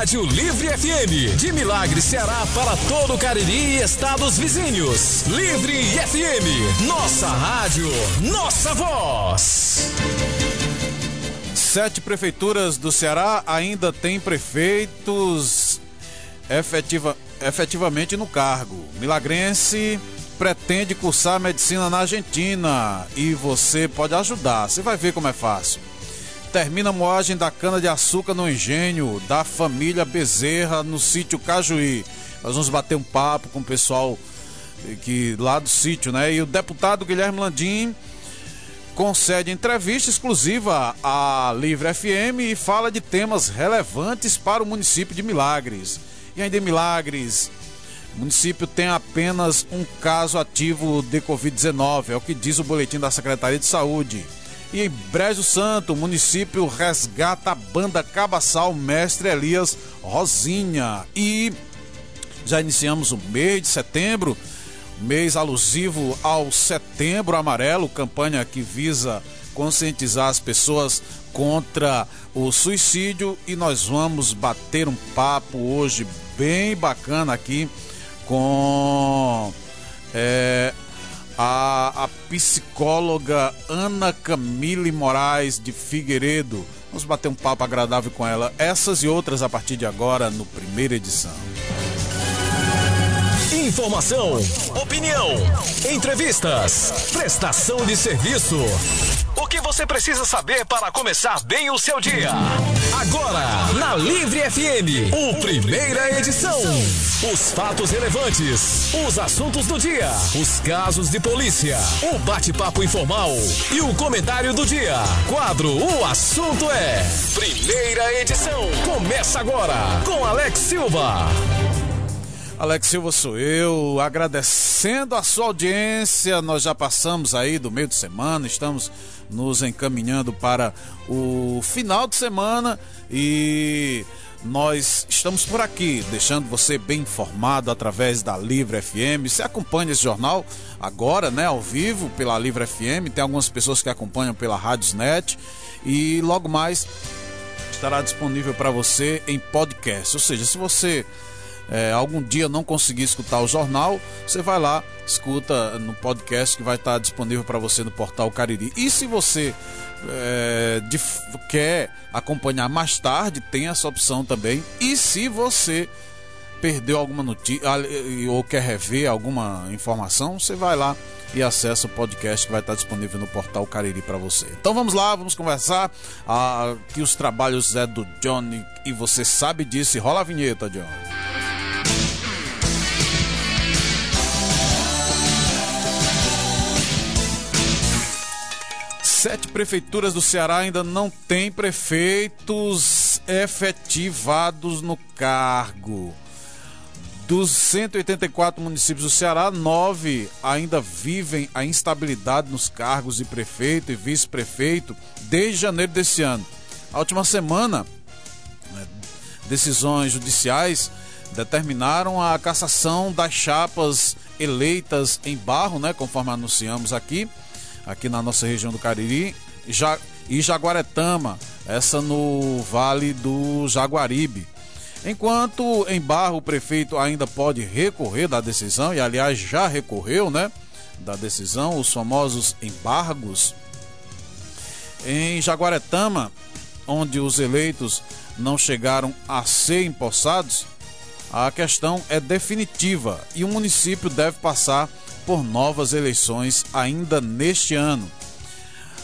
Rádio Livre FM, de Milagre, Ceará para todo o Cariri e estados vizinhos. Livre FM, nossa rádio, nossa voz. Sete prefeituras do Ceará ainda têm prefeitos efetiva, efetivamente no cargo. Milagrense pretende cursar medicina na Argentina e você pode ajudar. Você vai ver como é fácil. Termina a moagem da cana-de-açúcar no engenho da família Bezerra no sítio Cajuí. Nós vamos bater um papo com o pessoal que lá do sítio, né? E o deputado Guilherme Landim concede entrevista exclusiva à Livre FM e fala de temas relevantes para o município de Milagres. E ainda em Milagres, o município tem apenas um caso ativo de Covid-19, é o que diz o boletim da Secretaria de Saúde. E em Brejo Santo, o município resgata a banda Cabaçal Mestre Elias Rosinha. E já iniciamos o mês de setembro, mês alusivo ao Setembro Amarelo, campanha que visa conscientizar as pessoas contra o suicídio e nós vamos bater um papo hoje bem bacana aqui com é, a, a psicóloga Ana Camille Moraes de Figueiredo. Vamos bater um papo agradável com ela. Essas e outras a partir de agora no primeira edição. Informação, opinião, entrevistas, prestação de serviço. O que você precisa saber para começar bem o seu dia? Agora, na Livre FM, o primeira edição. Os fatos relevantes, os assuntos do dia, os casos de polícia, o bate-papo informal e o comentário do dia. Quadro O Assunto é. Primeira edição. Começa agora com Alex Silva. Alex Silva sou eu, agradecendo a sua audiência. Nós já passamos aí do meio de semana, estamos nos encaminhando para o final de semana e nós estamos por aqui, deixando você bem informado através da Livre FM. Você acompanha esse jornal agora, né, ao vivo pela Livre FM. Tem algumas pessoas que acompanham pela Radiosnet e logo mais estará disponível para você em podcast. Ou seja, se você é, algum dia não conseguir escutar o jornal, você vai lá, escuta no podcast que vai estar disponível para você no portal Cariri. E se você é, de, quer acompanhar mais tarde, tem essa opção também. E se você perdeu alguma notícia ou quer rever alguma informação, você vai lá e acessa o podcast que vai estar disponível no portal Cariri para você. Então vamos lá, vamos conversar. Ah, que os trabalhos é do Johnny e você sabe disso. Rola a vinheta, Johnny. Sete prefeituras do Ceará ainda não têm prefeitos efetivados no cargo. Dos 184 municípios do Ceará, nove ainda vivem a instabilidade nos cargos de prefeito e vice-prefeito desde janeiro desse ano. A última semana, né, decisões judiciais determinaram a cassação das chapas eleitas em barro, né, conforme anunciamos aqui aqui na nossa região do Cariri, e Jaguaretama, essa no Vale do Jaguaribe. Enquanto em Barro o prefeito ainda pode recorrer da decisão, e aliás já recorreu, né? Da decisão, os famosos embargos. Em Jaguaretama, onde os eleitos não chegaram a ser empossados, a questão é definitiva e o município deve passar por novas eleições ainda neste ano.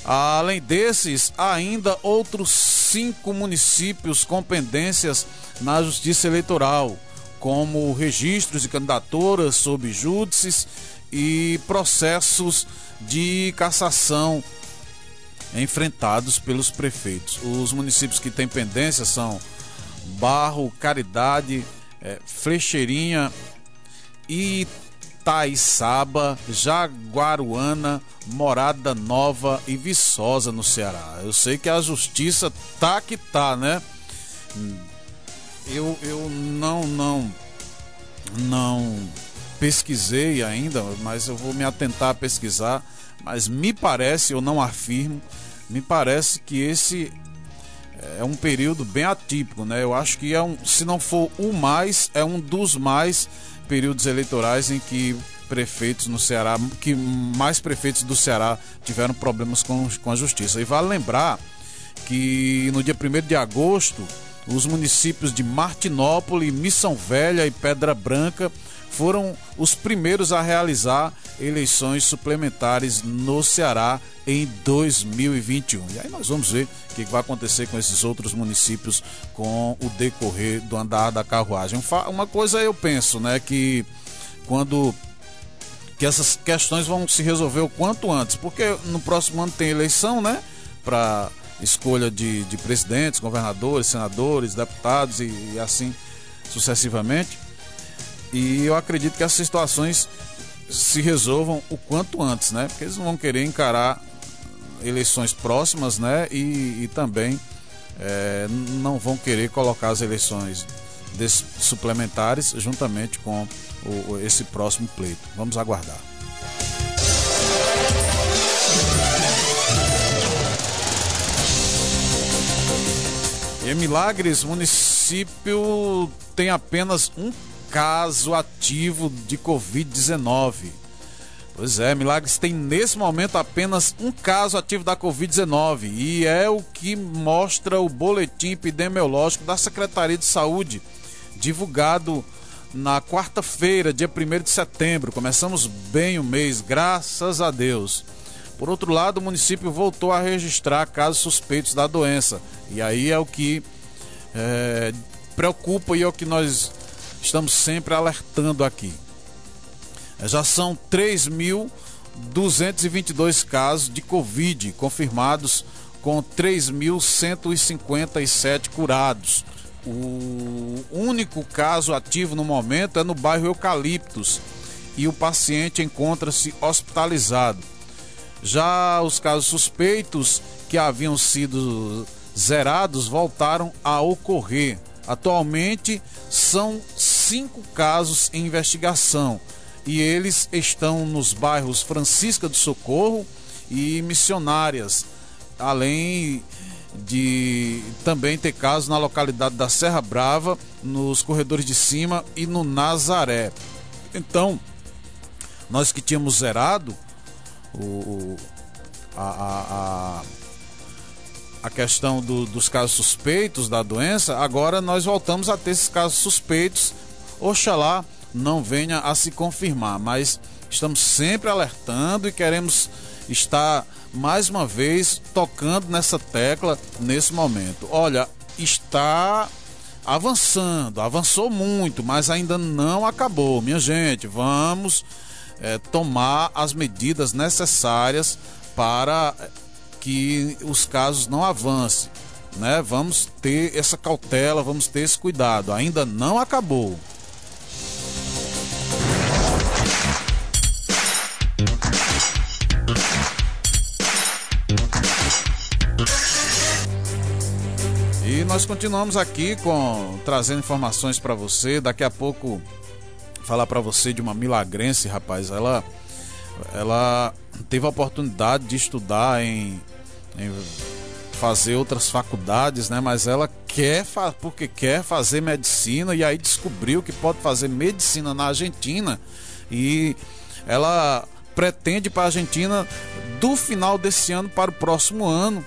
Além desses, ainda outros cinco municípios com pendências na Justiça Eleitoral, como registros de candidaturas sob júdices e processos de cassação enfrentados pelos prefeitos. Os municípios que têm pendência são Barro, Caridade, é, Flecheirinha e Itaiçaba, Jaguaruana, Morada Nova e Viçosa no Ceará. Eu sei que a justiça tá que tá, né? Eu, eu não não não pesquisei ainda, mas eu vou me atentar a pesquisar, mas me parece, eu não afirmo, me parece que esse é um período bem atípico, né? Eu acho que é um, se não for o mais, é um dos mais períodos eleitorais em que prefeitos no Ceará, que mais prefeitos do Ceará tiveram problemas com, com a justiça. E vale lembrar que no dia 1 de agosto, os municípios de Martinópolis, Missão Velha e Pedra Branca foram os primeiros a realizar eleições suplementares no Ceará em 2021. E aí nós vamos ver o que vai acontecer com esses outros municípios com o decorrer do andar da carruagem. Uma coisa eu penso, né, que quando que essas questões vão se resolver o quanto antes, porque no próximo ano tem eleição, né, para escolha de, de presidentes, governadores, senadores, deputados e, e assim sucessivamente. E eu acredito que as situações se resolvam o quanto antes, né? Porque eles não vão querer encarar eleições próximas, né? E, e também é, não vão querer colocar as eleições suplementares juntamente com o, esse próximo pleito. Vamos aguardar. Em Milagres, município tem apenas um caso ativo de Covid-19. Pois é, Milagres tem nesse momento apenas um caso ativo da Covid-19 e é o que mostra o boletim epidemiológico da Secretaria de Saúde, divulgado na quarta-feira, dia 1 de setembro. Começamos bem o mês, graças a Deus. Por outro lado, o município voltou a registrar casos suspeitos da doença. E aí é o que é, preocupa e é o que nós estamos sempre alertando aqui. Já são 3.222 casos de Covid confirmados, com 3.157 curados. O único caso ativo no momento é no bairro Eucaliptos e o paciente encontra-se hospitalizado. Já os casos suspeitos que haviam sido zerados voltaram a ocorrer. Atualmente são cinco casos em investigação e eles estão nos bairros Francisca do Socorro e Missionárias, além de também ter casos na localidade da Serra Brava, nos corredores de cima e no Nazaré. Então, nós que tínhamos zerado o, a, a, a questão do, dos casos suspeitos da doença, agora nós voltamos a ter esses casos suspeitos. Oxalá não venha a se confirmar, mas estamos sempre alertando e queremos estar mais uma vez tocando nessa tecla nesse momento. Olha, está avançando, avançou muito, mas ainda não acabou. Minha gente, vamos é, tomar as medidas necessárias para que os casos não avancem. Né? Vamos ter essa cautela, vamos ter esse cuidado. Ainda não acabou. Nós continuamos aqui com trazendo informações para você. Daqui a pouco falar para você de uma milagrense, rapaz. Ela ela teve a oportunidade de estudar em em fazer outras faculdades, né? Mas ela quer porque quer fazer medicina e aí descobriu que pode fazer medicina na Argentina e ela pretende para a Argentina do final desse ano para o próximo ano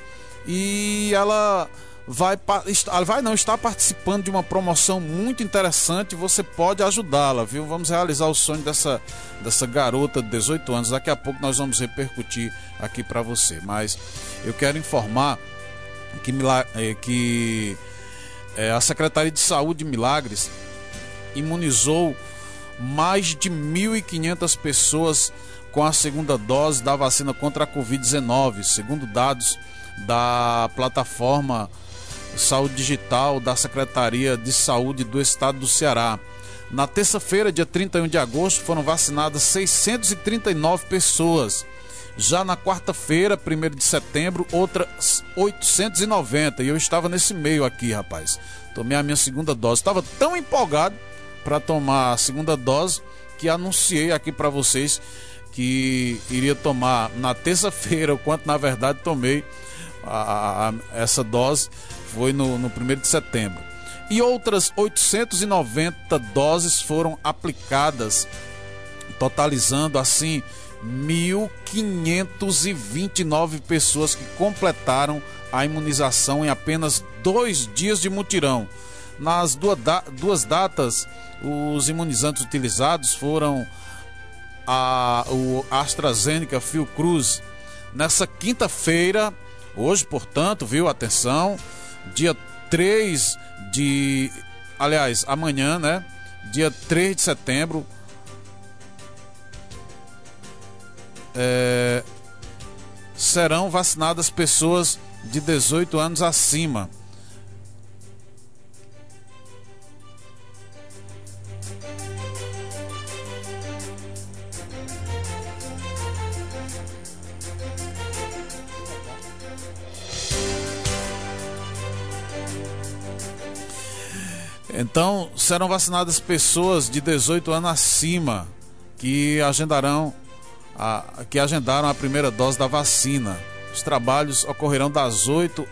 e ela vai, vai não está participando de uma promoção muito interessante. Você pode ajudá-la, viu? Vamos realizar o sonho dessa, dessa garota de 18 anos. Daqui a pouco nós vamos repercutir aqui para você. Mas eu quero informar que, eh, que é, a Secretaria de Saúde de Milagres imunizou mais de 1.500 pessoas com a segunda dose da vacina contra a Covid-19, segundo dados da plataforma Saúde Digital da Secretaria de Saúde do Estado do Ceará. Na terça-feira, dia 31 de agosto, foram vacinadas 639 pessoas. Já na quarta-feira, 1 de setembro, outras 890. E eu estava nesse meio aqui, rapaz. Tomei a minha segunda dose. Estava tão empolgado para tomar a segunda dose que anunciei aqui para vocês que iria tomar na terça-feira, o quanto na verdade tomei a, a, essa dose foi no, no 1 de setembro. E outras 890 doses foram aplicadas, totalizando assim 1.529 pessoas que completaram a imunização em apenas dois dias de mutirão. Nas duas datas, os imunizantes utilizados foram a, o AstraZeneca Fiocruz. Nessa quinta-feira, hoje, portanto, viu? Atenção, dia 3 de. Aliás, amanhã, né? Dia 3 de setembro. É, serão vacinadas pessoas de 18 anos acima. Então, serão vacinadas pessoas de 18 anos acima que agendarão a, que agendaram a primeira dose da vacina. Os trabalhos ocorrerão das 8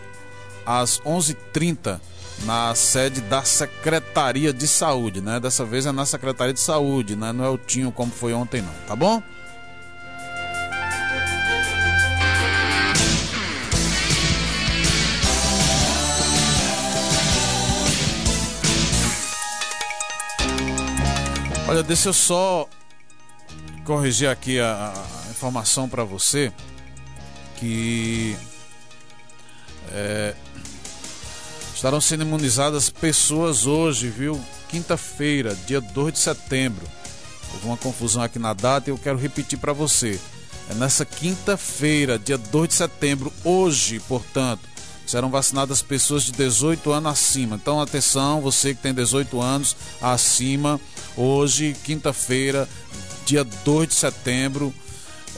às 11h30 na sede da Secretaria de Saúde, né? Dessa vez é na Secretaria de Saúde, né? Não é o Tinho como foi ontem não, tá bom? Olha, deixa eu só corrigir aqui a, a informação para você que é, estarão sendo imunizadas pessoas hoje, viu? Quinta-feira, dia 2 de setembro. Houve uma confusão aqui na data e eu quero repetir para você. É nessa quinta-feira, dia 2 de setembro, hoje, portanto, serão vacinadas pessoas de 18 anos acima. Então, atenção, você que tem 18 anos acima, hoje, quinta-feira, dia 2 de setembro,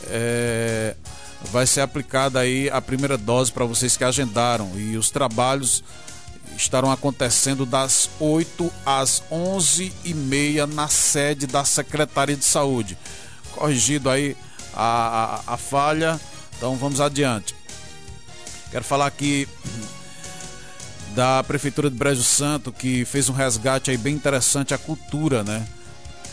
é, vai ser aplicada aí a primeira dose para vocês que agendaram. E os trabalhos estarão acontecendo das 8 às 11 e meia na sede da Secretaria de Saúde. Corrigido aí a, a, a falha, então vamos adiante. Quero falar aqui da Prefeitura de Brejo Santo, que fez um resgate aí bem interessante à cultura, né?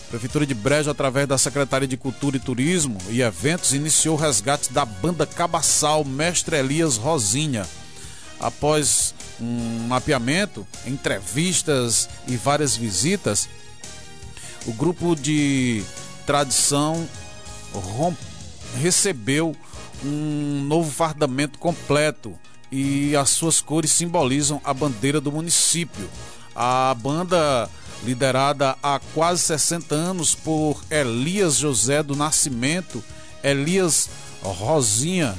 Prefeitura de Brejo, através da Secretaria de Cultura e Turismo e Eventos, iniciou o resgate da banda Cabaçal Mestre Elias Rosinha. Após um mapeamento, entrevistas e várias visitas, o grupo de tradição recebeu um novo fardamento completo e as suas cores simbolizam a bandeira do município. A banda, liderada há quase 60 anos por Elias José do Nascimento, Elias Rosinha,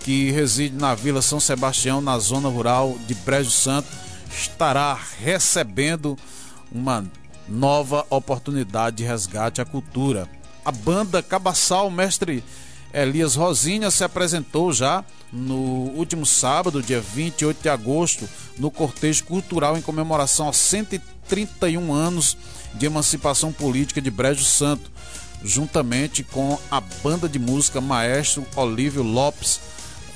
que reside na Vila São Sebastião, na zona rural de Brejo Santo, estará recebendo uma nova oportunidade de resgate à cultura. A banda Cabaçal Mestre Elias Rosinha se apresentou já no último sábado, dia 28 de agosto, no cortejo cultural em comemoração aos 131 anos de emancipação política de Brejo Santo, juntamente com a banda de música Maestro Olívio Lopes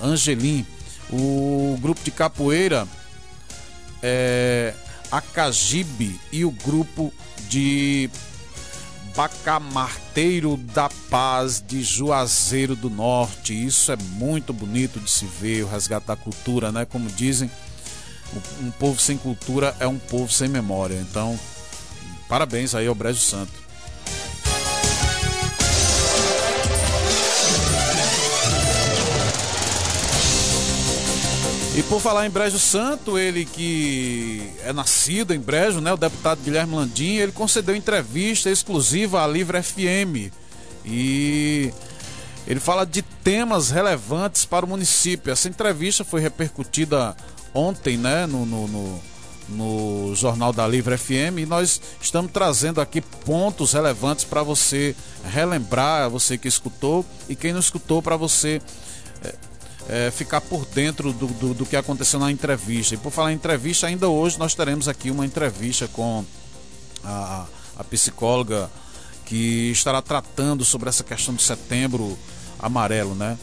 Angelim. O grupo de capoeira é, Acajibe e o grupo de Bacamarteiro da Paz de Juazeiro do Norte. Isso é muito bonito de se ver, o resgate da cultura, né? Como dizem, um povo sem cultura é um povo sem memória. Então, parabéns aí ao Brejo Santo. E por falar em Brejo Santo, ele que é nascido em Brejo, né, o deputado Guilherme Landim, ele concedeu entrevista exclusiva à Livre FM. E ele fala de temas relevantes para o município. Essa entrevista foi repercutida ontem, né, no, no, no, no jornal da Livre FM e nós estamos trazendo aqui pontos relevantes para você relembrar, você que escutou e quem não escutou para você é, ficar por dentro do, do, do, que aconteceu na entrevista. E por falar em entrevista, ainda hoje nós teremos aqui uma entrevista com a, a psicóloga que estará tratando sobre essa questão do setembro amarelo, né?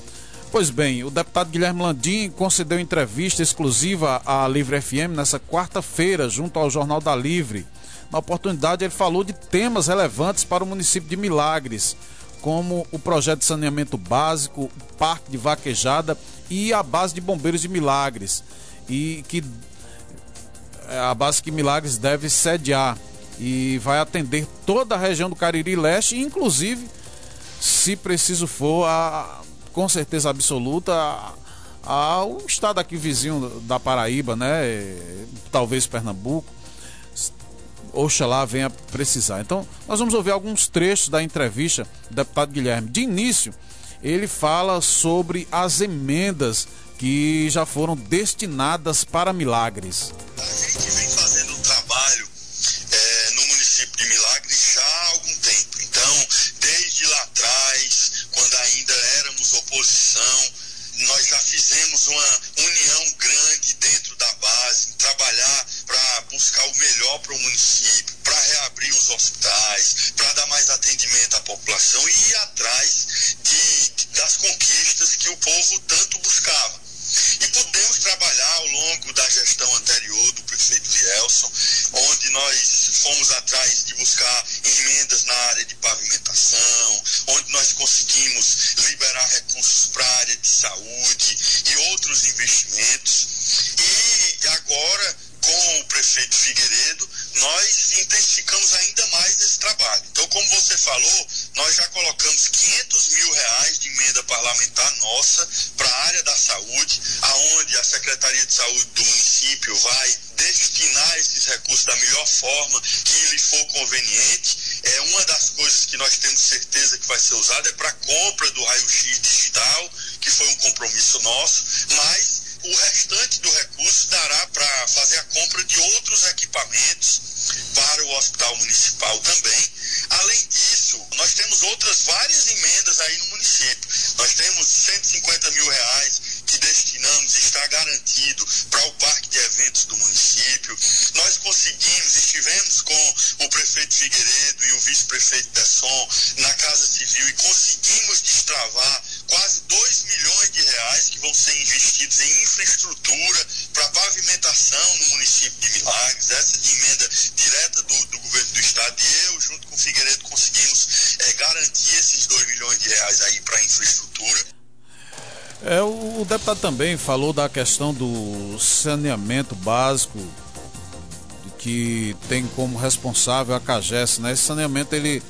Pois bem, o deputado Guilherme Landim concedeu entrevista exclusiva à Livre FM nessa quarta-feira, junto ao Jornal da Livre. Na oportunidade, ele falou de temas relevantes para o município de Milagres, como o projeto de saneamento básico, o parque de vaquejada e a base de bombeiros de Milagres, e que é a base que Milagres deve sediar e vai atender toda a região do Cariri Leste, inclusive, se preciso for, a, com certeza absoluta ao estado aqui vizinho da Paraíba, né? Talvez Pernambuco. Oxalá venha precisar. Então, nós vamos ouvir alguns trechos da entrevista do deputado Guilherme. De início, ele fala sobre as emendas que já foram destinadas para milagres. A gente vem fazendo um trabalho é, no município de Milagres já há algum tempo. Então, desde lá atrás, quando ainda éramos oposição, nós já fizemos uma união grande dentro da base, trabalhar para buscar o melhor para o município, para reabrir os hospitais, para dar mais atendimento à população e ir atrás de, das conquistas que o povo tanto buscava. Deputado também falou da questão do saneamento básico que tem como responsável a CAGES, né? Esse saneamento ele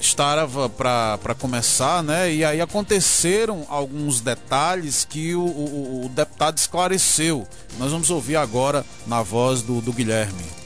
estava para começar, né? E aí aconteceram alguns detalhes que o, o, o, deputado esclareceu. Nós vamos ouvir agora na voz do, do Guilherme.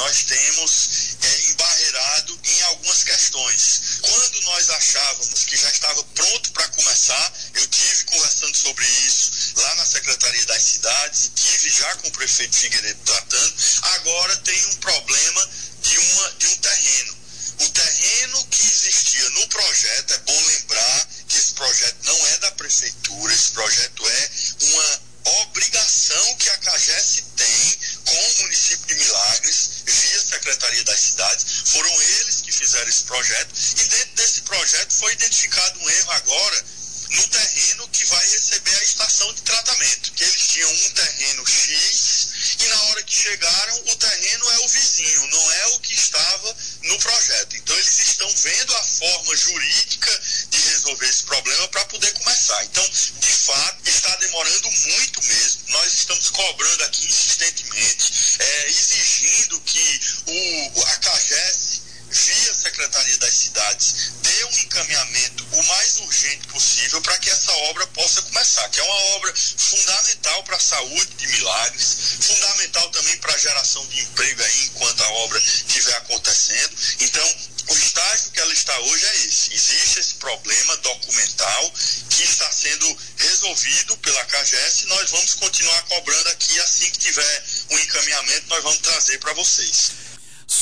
Nós temos é, embarreirado em algumas questões. Quando nós achávamos que já estava pronto para começar, eu tive conversando sobre isso lá na Secretaria das Cidades e tive já com o prefeito Figueiredo tratando. Agora tem um problema de, uma, de um terreno. O terreno que existia no projeto, é bom lembrar que esse projeto não é da prefeitura, esse projeto é uma obrigação que a CAGES tem com o município de Milagres, via Secretaria das Cidades. Foram eles que fizeram esse projeto e dentro desse projeto foi identificado um erro agora no terreno que vai receber a estação de tratamento. Eles tinham um terreno X e na hora que chegaram o terreno é o vizinho, não é o que estava no projeto. Então eles estão vendo a forma jurídica de resolver esse problema para poder começar. Então, de fato, está demorando muito mesmo. Nós estamos cobrando aqui insistentemente, é, exigindo que o, a CAGES via Secretaria das Cidades, dê um encaminhamento o mais urgente possível para que essa obra possa começar, que é uma obra fundamental para a saúde de Milagres, fundamental também para a geração de emprego aí enquanto a obra estiver acontecendo. Então, o estágio que ela está hoje é esse. Existe esse problema documental que está sendo resolvido pela CAGES e nós vamos continuar cobrando aqui assim que tiver um encaminhamento, nós vamos trazer para vocês.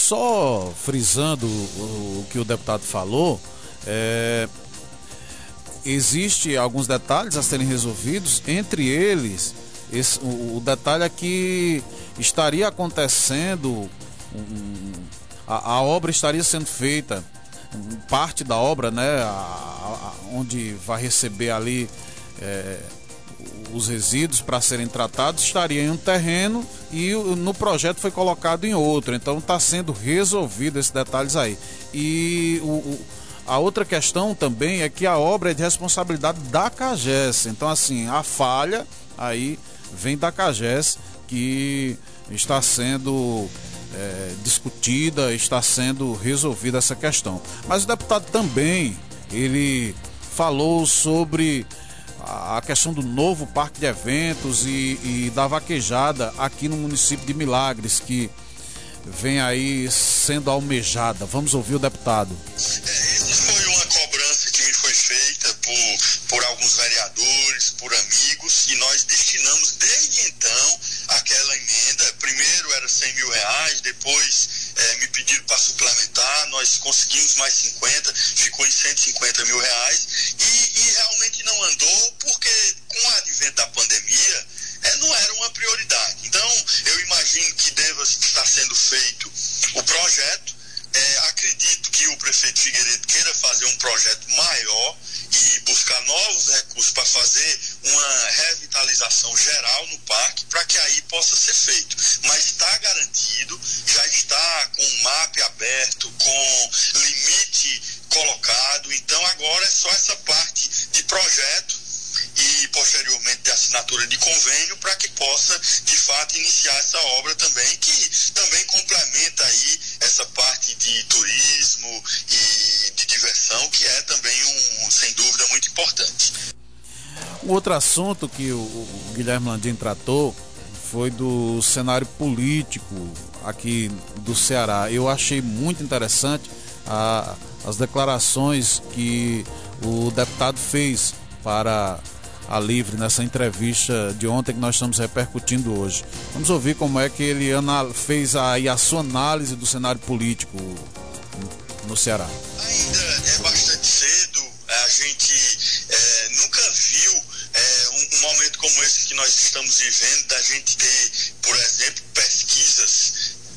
Só frisando o, que o deputado falou, é, existe alguns detalhes a serem resolvidos, entre eles esse, o, o, detalhe é que estaria acontecendo, um, a, a, obra estaria sendo feita, parte da obra, né, a, a, onde vai receber ali é, os resíduos para serem tratados, estaria em um terreno e no projeto foi colocado em outro. Então está sendo resolvido esses detalhes aí. E o, o a outra questão também é que a obra é de responsabilidade da CAGES. Então, assim, a falha aí vem da CAGES que está sendo é, discutida, está sendo resolvida essa questão. Mas o deputado também, ele falou sobre a questão do novo parque de eventos e, e da vaquejada aqui no município de Milagres, que vem aí sendo almejada. Vamos ouvir o deputado. É, foi uma cobrança feita por, por alguns vereadores, por amigos, e nós destinamos desde então aquela emenda. Primeiro era 100 mil reais, depois é, me pediram para suplementar, nós conseguimos mais 50, ficou em 150 mil reais, e, e realmente não andou, porque com o advento da pandemia, é, não era uma prioridade. Então, eu imagino que deva estar sendo feito o projeto. É, acredito que o prefeito Figueiredo queira fazer um projeto maior e buscar novos recursos para fazer uma revitalização geral no parque, para que aí possa ser feito. Mas está garantido, já está com o MAP aberto, com limite colocado, então agora é só essa parte de projeto e posteriormente de assinatura convênio para que possa de fato iniciar essa obra também que também complementa aí essa parte de turismo e de diversão que é também um sem dúvida muito importante. Um outro assunto que o, o Guilherme Landim tratou foi do cenário político aqui do Ceará. Eu achei muito interessante a, as declarações que o deputado fez para a Livre nessa entrevista de ontem que nós estamos repercutindo hoje. Vamos ouvir como é que ele fez aí a sua análise do cenário político no Ceará. Ainda é bastante cedo, a gente é, nunca viu é, um, um, momento como esse que nós estamos vivendo, da gente ter, por exemplo, pesquisas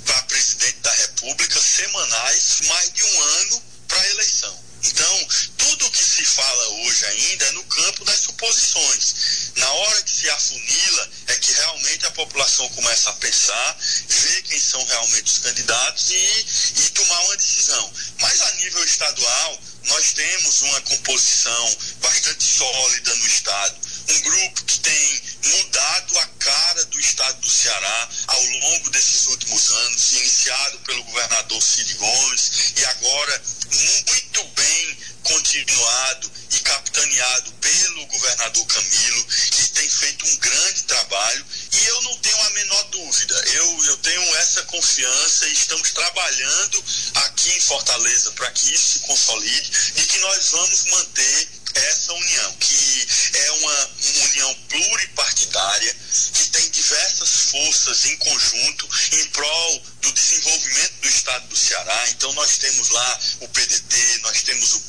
para presidente da República semanais, mais de um ano para a eleição. Então, tudo que se fala hoje ainda é no campo das suposições. Na hora que se afunila, é que realmente a população começa a pensar, ver quem são realmente os candidatos e, e tomar uma decisão. Mas a nível estadual, nós temos uma composição bastante sólida no Estado. Um grupo que tem mudado a cara do Estado do Ceará ao longo desses últimos anos, iniciado pelo governador Cid Gomes e agora muito bem continuado e capitaneado pelo governador Camilo, que tem feito um grande trabalho e eu não tenho a menor dúvida. Eu, eu tenho essa confiança e estamos trabalhando aqui em Fortaleza para que isso se consolide e que nós vamos manter essa união, que é uma união pluripartidária, que tem diversas forças em conjunto em prol do desenvolvimento do estado do Ceará. Então nós temos lá o PDT, nós temos o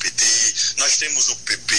nós temos o PP,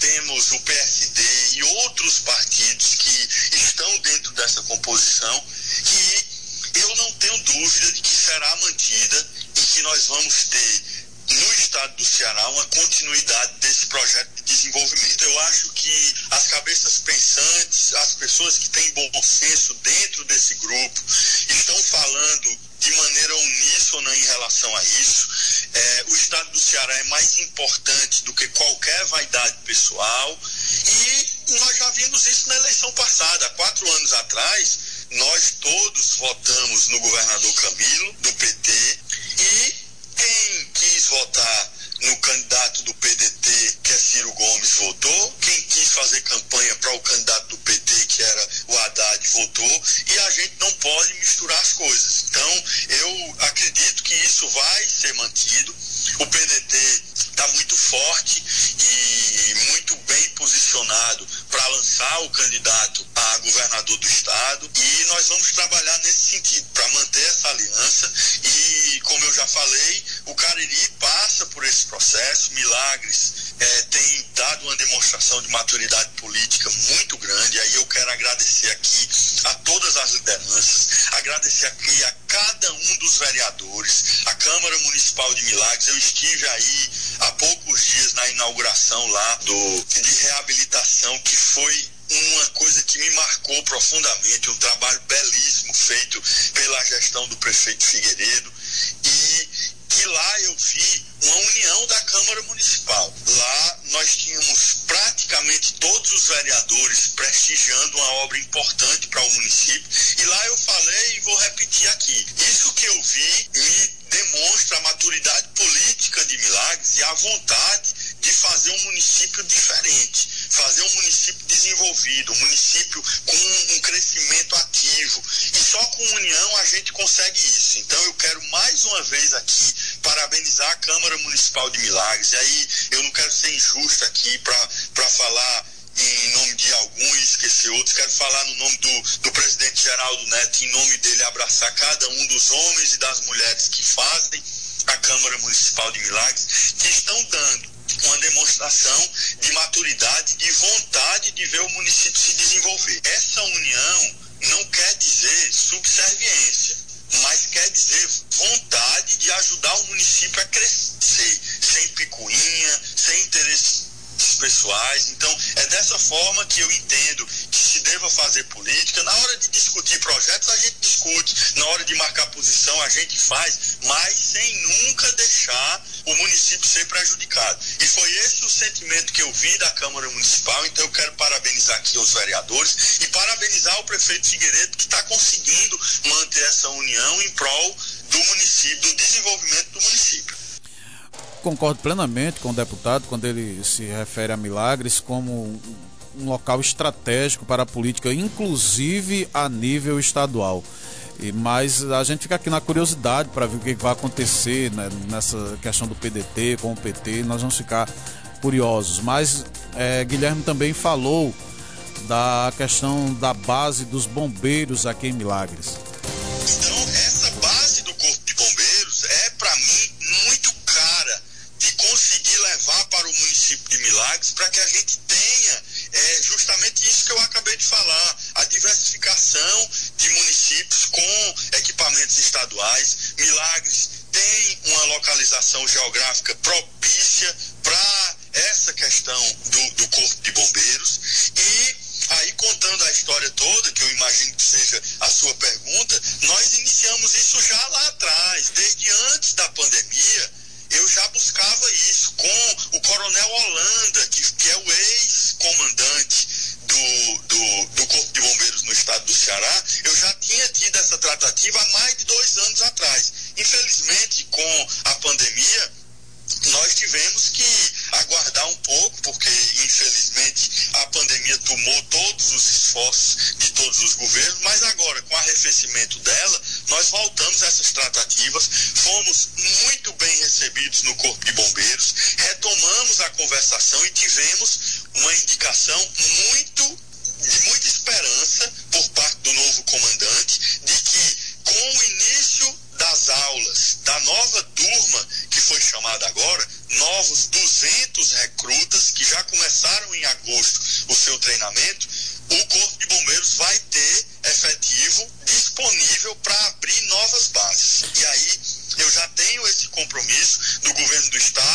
temos o PSD e outros partidos que estão dentro dessa composição que eu não tenho dúvida de que será mantida e que nós vamos ter no estado do Ceará uma continuidade desse projeto de desenvolvimento. Eu acho que as cabeças pensantes, as pessoas que têm bom senso dentro desse grupo, estão falando de maneira uníssona em relação a isso. É, o estado do Ceará é mais importante do que qualquer vaidade pessoal e nós já vimos isso na eleição passada. Há quatro anos atrás, nós todos votamos no governador Camilo, do PT, e quem quis votar no candidato do PDT, que é Ciro Gomes, votou. Quem quis fazer campanha para o candidato do PT, que era o Haddad, votou. E a gente não pode misturar as coisas. Então, eu acredito que isso vai ser mantido. O PDT está muito forte e muito bem posicionado para lançar o candidato a governador do estado e nós vamos trabalhar nesse sentido, para manter essa aliança e, como eu já falei, o Cariri passa por esse esse processo. Milagres é, tem dado uma demonstração de maturidade política muito grande. Aí eu quero agradecer aqui a todas as lideranças, agradecer aqui a cada um dos vereadores, a Câmara Municipal de Milagres. Eu estive aí há poucos dias na inauguração lá do de reabilitação que foi uma coisa que me marcou profundamente, um trabalho belíssimo feito pela gestão do prefeito Figueiredo e lá eu vi uma união da Câmara Municipal. Lá nós tínhamos praticamente todos os vereadores prestigiando uma obra importante para o município e lá eu falei e vou repetir aqui. Isso que eu vi me demonstra a maturidade política de Milagres e a vontade de fazer um município diferente, fazer um município desenvolvido, um município com um crescimento ativo. E só com união a gente consegue isso. Então eu quero mais uma vez aqui parabenizar a Câmara Municipal de Milagres. E aí eu não quero ser injusto aqui para falar em nome de algum e esquecer outros. Quero falar no nome do, do presidente Geraldo Neto, em nome dele, abraçar cada um dos homens e das mulheres que fazem a Câmara Municipal de Milagres, que estão dando uma demonstração de maturidade, de vontade de ver o município se desenvolver. Essa união não quer dizer subserviência, mas quer dizer vontade de ajudar o município a crescer, sem picuinha, sem interesse pessoais. Então, é dessa forma que eu entendo que se deva fazer política. Na hora de discutir projetos, a gente discute. Na hora de marcar posição, a gente faz, mas sem nunca deixar o município ser prejudicado. E foi esse o sentimento que eu vi da Câmara Municipal. Então, eu quero parabenizar aqui os vereadores e parabenizar o prefeito Figueiredo, que está conseguindo manter essa união em prol do município, do desenvolvimento do município concordo plenamente com o deputado quando ele se refere a Milagres como um local estratégico para a política, inclusive a nível estadual. E, mas a gente fica aqui na curiosidade para ver o que vai acontecer né, nessa questão do PDT com o PT. Nós vamos ficar curiosos. Mas é, Guilherme também falou da questão da base dos bombeiros aqui em Milagres. Compromisso do governo do estado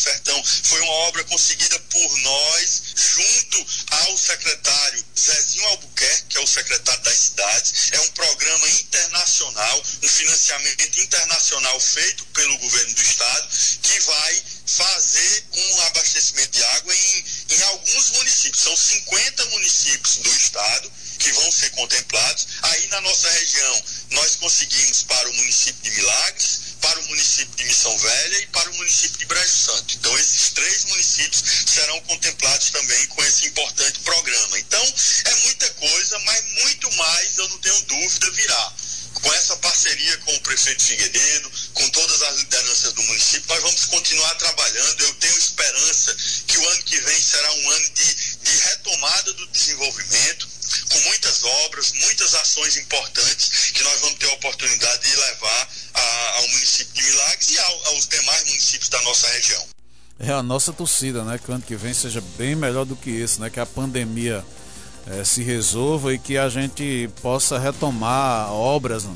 Sertão foi uma obra conseguida por nós, junto ao secretário Zezinho Albuquerque, que é o secretário das cidades. É um programa internacional, um financiamento internacional feito pelo governo do estado, que vai fazer um abastecimento de água em, em alguns municípios. São 50 municípios do estado que vão ser contemplados. Aí na nossa região, nós conseguimos para o município de Milagres, para o município de Missão Velha e para o município de Brejo Santo. Então, esses três municípios serão contemplados também com esse importante programa. Então, é muita coisa, mas muito mais, eu não tenho dúvida, virá com essa parceria com o prefeito Figueiredo, com todas as lideranças do município, nós vamos continuar trabalhando. Eu tenho esperança que o ano que vem será um ano de, de retomada do desenvolvimento, com muitas obras, muitas ações importantes que nós vamos ter a oportunidade de levar a, ao município de Milagres e ao, aos demais municípios da nossa região. É a nossa torcida, né? Que ano que vem seja bem melhor do que esse, né? Que a pandemia é, se resolva e que a gente possa retomar obras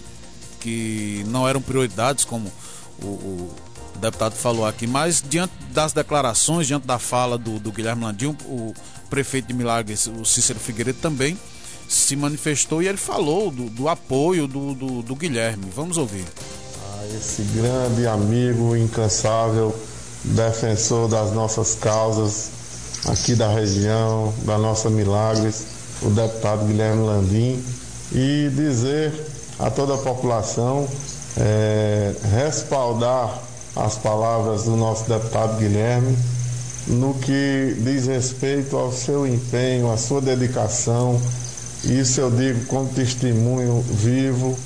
que não eram prioridades, como o, o deputado falou aqui, mas diante das declarações, diante da fala do, do Guilherme Landim, o prefeito de Milagres, o Cícero Figueiredo, também se manifestou e ele falou do, do apoio do, do, do, Guilherme. Vamos ouvir. Ah, esse grande amigo incansável, defensor das nossas causas aqui da região, da nossa Milagres, o deputado Guilherme Landim, e dizer a toda a população é, respaldar as palavras do nosso deputado Guilherme no que diz respeito ao seu empenho, à sua dedicação. Isso eu digo como testemunho vivo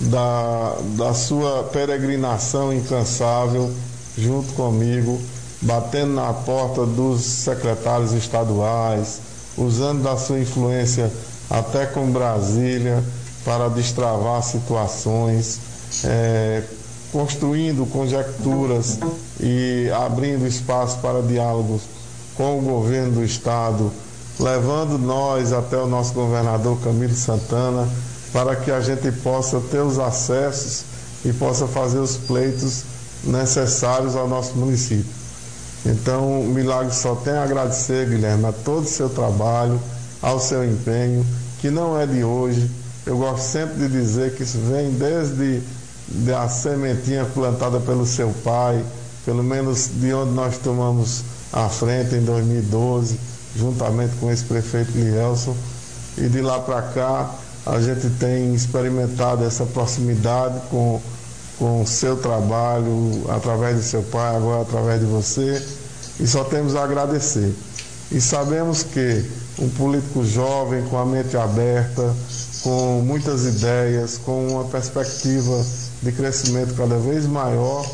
da, da sua peregrinação incansável junto comigo, batendo na porta dos secretários estaduais, usando da sua influência até com Brasília para destravar situações, é, construindo conjecturas e abrindo espaço para diálogos com o governo do Estado, levando nós até o nosso governador Camilo Santana, para que a gente possa ter os acessos e possa fazer os pleitos necessários ao nosso município. Então, o Milagre só tem a agradecer, Guilherme, a todo o seu trabalho, ao seu empenho, que não é de hoje. Eu gosto sempre de dizer que isso vem desde a sementinha plantada pelo seu pai, pelo menos de onde nós tomamos a frente em 2012, juntamente com esse prefeito Lielson. E de lá para cá, a gente tem experimentado essa proximidade com com o seu trabalho, através do seu pai, agora através de você, e só temos a agradecer. E sabemos que um político jovem, com a mente aberta, com muitas ideias, com uma perspectiva de crescimento cada vez maior,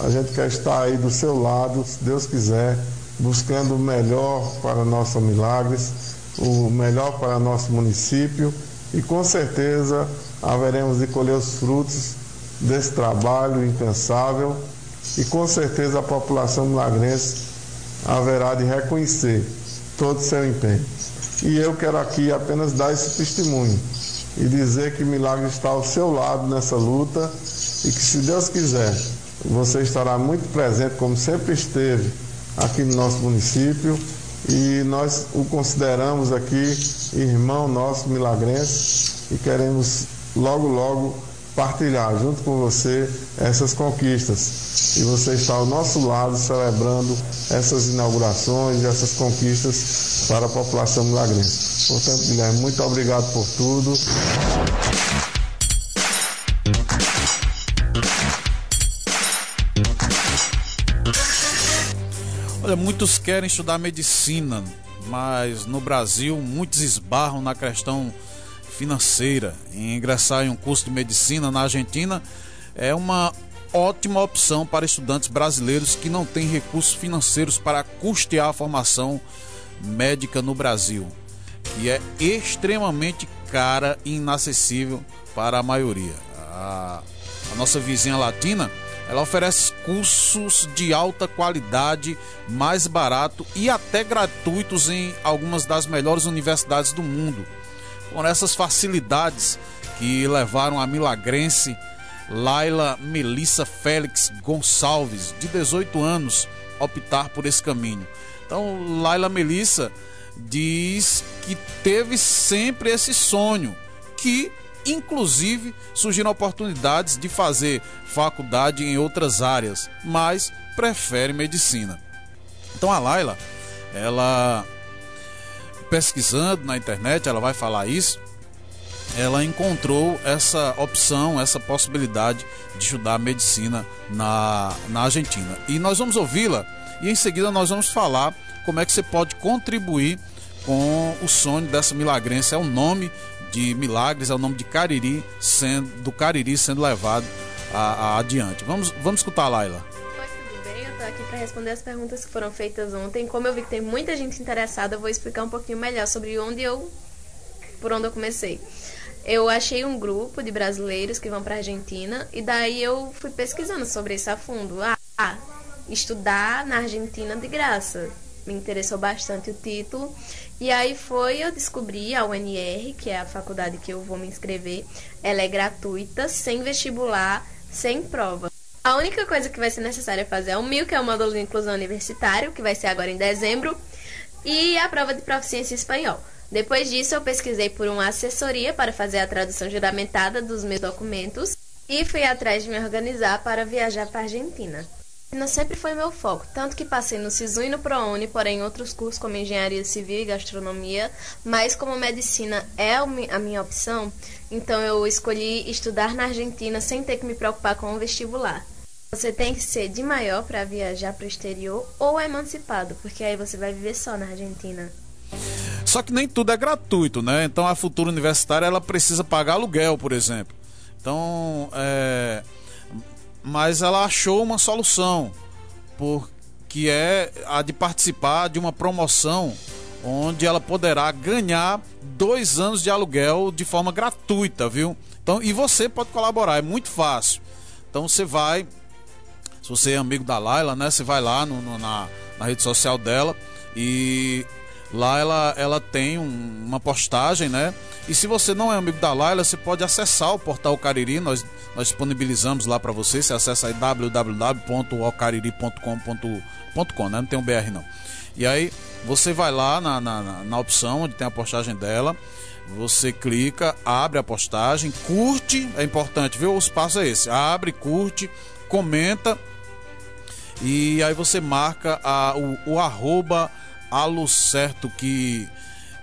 a gente quer estar aí do seu lado, se Deus quiser, buscando o melhor para nossa Milagres, o melhor para nosso município. E com certeza haveremos de colher os frutos desse trabalho incansável e com certeza a população milagrense haverá de reconhecer todo o seu empenho. E eu quero aqui apenas dar esse testemunho e dizer que Milagre está ao seu lado nessa luta e que, se Deus quiser, você estará muito presente, como sempre esteve aqui no nosso município. E nós o consideramos aqui irmão nosso milagrense e queremos logo, logo partilhar junto com você essas conquistas. E você está ao nosso lado celebrando essas inaugurações, essas conquistas para a população milagrense. Portanto, Guilherme, muito obrigado por tudo. Muitos querem estudar medicina, mas no Brasil muitos esbarram na questão financeira. Em ingressar em um curso de medicina na Argentina é uma ótima opção para estudantes brasileiros que não têm recursos financeiros para custear a formação médica no Brasil, que é extremamente cara e inacessível para a maioria. A, a nossa vizinha latina ela oferece cursos de alta qualidade, mais barato e até gratuitos em algumas das melhores universidades do mundo. Com essas facilidades que levaram a milagrense Laila Melissa Félix Gonçalves, de 18 anos, optar por esse caminho. Então, Laila Melissa diz que teve sempre esse sonho, que inclusive surgiram oportunidades de fazer faculdade em outras áreas, mas prefere medicina. Então a Laila, ela pesquisando na internet, ela vai falar isso, ela encontrou essa opção, essa possibilidade de estudar medicina na, na Argentina. E nós vamos ouvi-la e em seguida nós vamos falar como é que você pode contribuir com o sonho dessa milagrense. É o nome de Milagres, é o nome de Cariri, sendo, do Cariri sendo levado a, a adiante. Vamos, vamos escutar, Laila. Aqui para responder as perguntas que foram feitas ontem. Como eu vi que tem muita gente interessada, eu vou explicar um pouquinho melhor sobre onde eu. por onde eu comecei. Eu achei um grupo de brasileiros que vão para Argentina e daí eu fui pesquisando sobre isso a fundo. Ah, estudar na Argentina de graça. Me interessou bastante o título e aí foi, eu descobri a UNR, que é a faculdade que eu vou me inscrever. Ela é gratuita, sem vestibular, sem prova. A única coisa que vai ser necessária fazer é o MIL, que é o módulo de inclusão universitário, que vai ser agora em dezembro, e a prova de proficiência em espanhol. Depois disso, eu pesquisei por uma assessoria para fazer a tradução juramentada dos meus documentos e fui atrás de me organizar para viajar para a Argentina. Não sempre foi meu foco, tanto que passei no SISU e no ProUni, porém outros cursos como engenharia civil e gastronomia, mas como medicina é a minha opção, então eu escolhi estudar na Argentina sem ter que me preocupar com o vestibular. Você tem que ser de maior para viajar para o exterior ou emancipado, porque aí você vai viver só na Argentina. Só que nem tudo é gratuito, né? Então a futura universitária ela precisa pagar aluguel, por exemplo. Então, é, mas ela achou uma solução, por, que é a de participar de uma promoção onde ela poderá ganhar dois anos de aluguel de forma gratuita, viu? Então, e você pode colaborar, é muito fácil. Então você vai, se você é amigo da Laila, né? Você vai lá no, no, na, na rede social dela e lá ela, ela tem um, uma postagem, né? E se você não é amigo da Laila, você pode acessar o portal Cariri, nós, nós disponibilizamos lá para você, você acessa aí www.ocariri.com.com, né? Não tem um BR não. E aí você vai lá na, na, na opção onde tem a postagem dela, você clica, abre a postagem, curte, é importante, viu? Os passos é esse, abre, curte, comenta e aí você marca a, o, o arroba alucerto que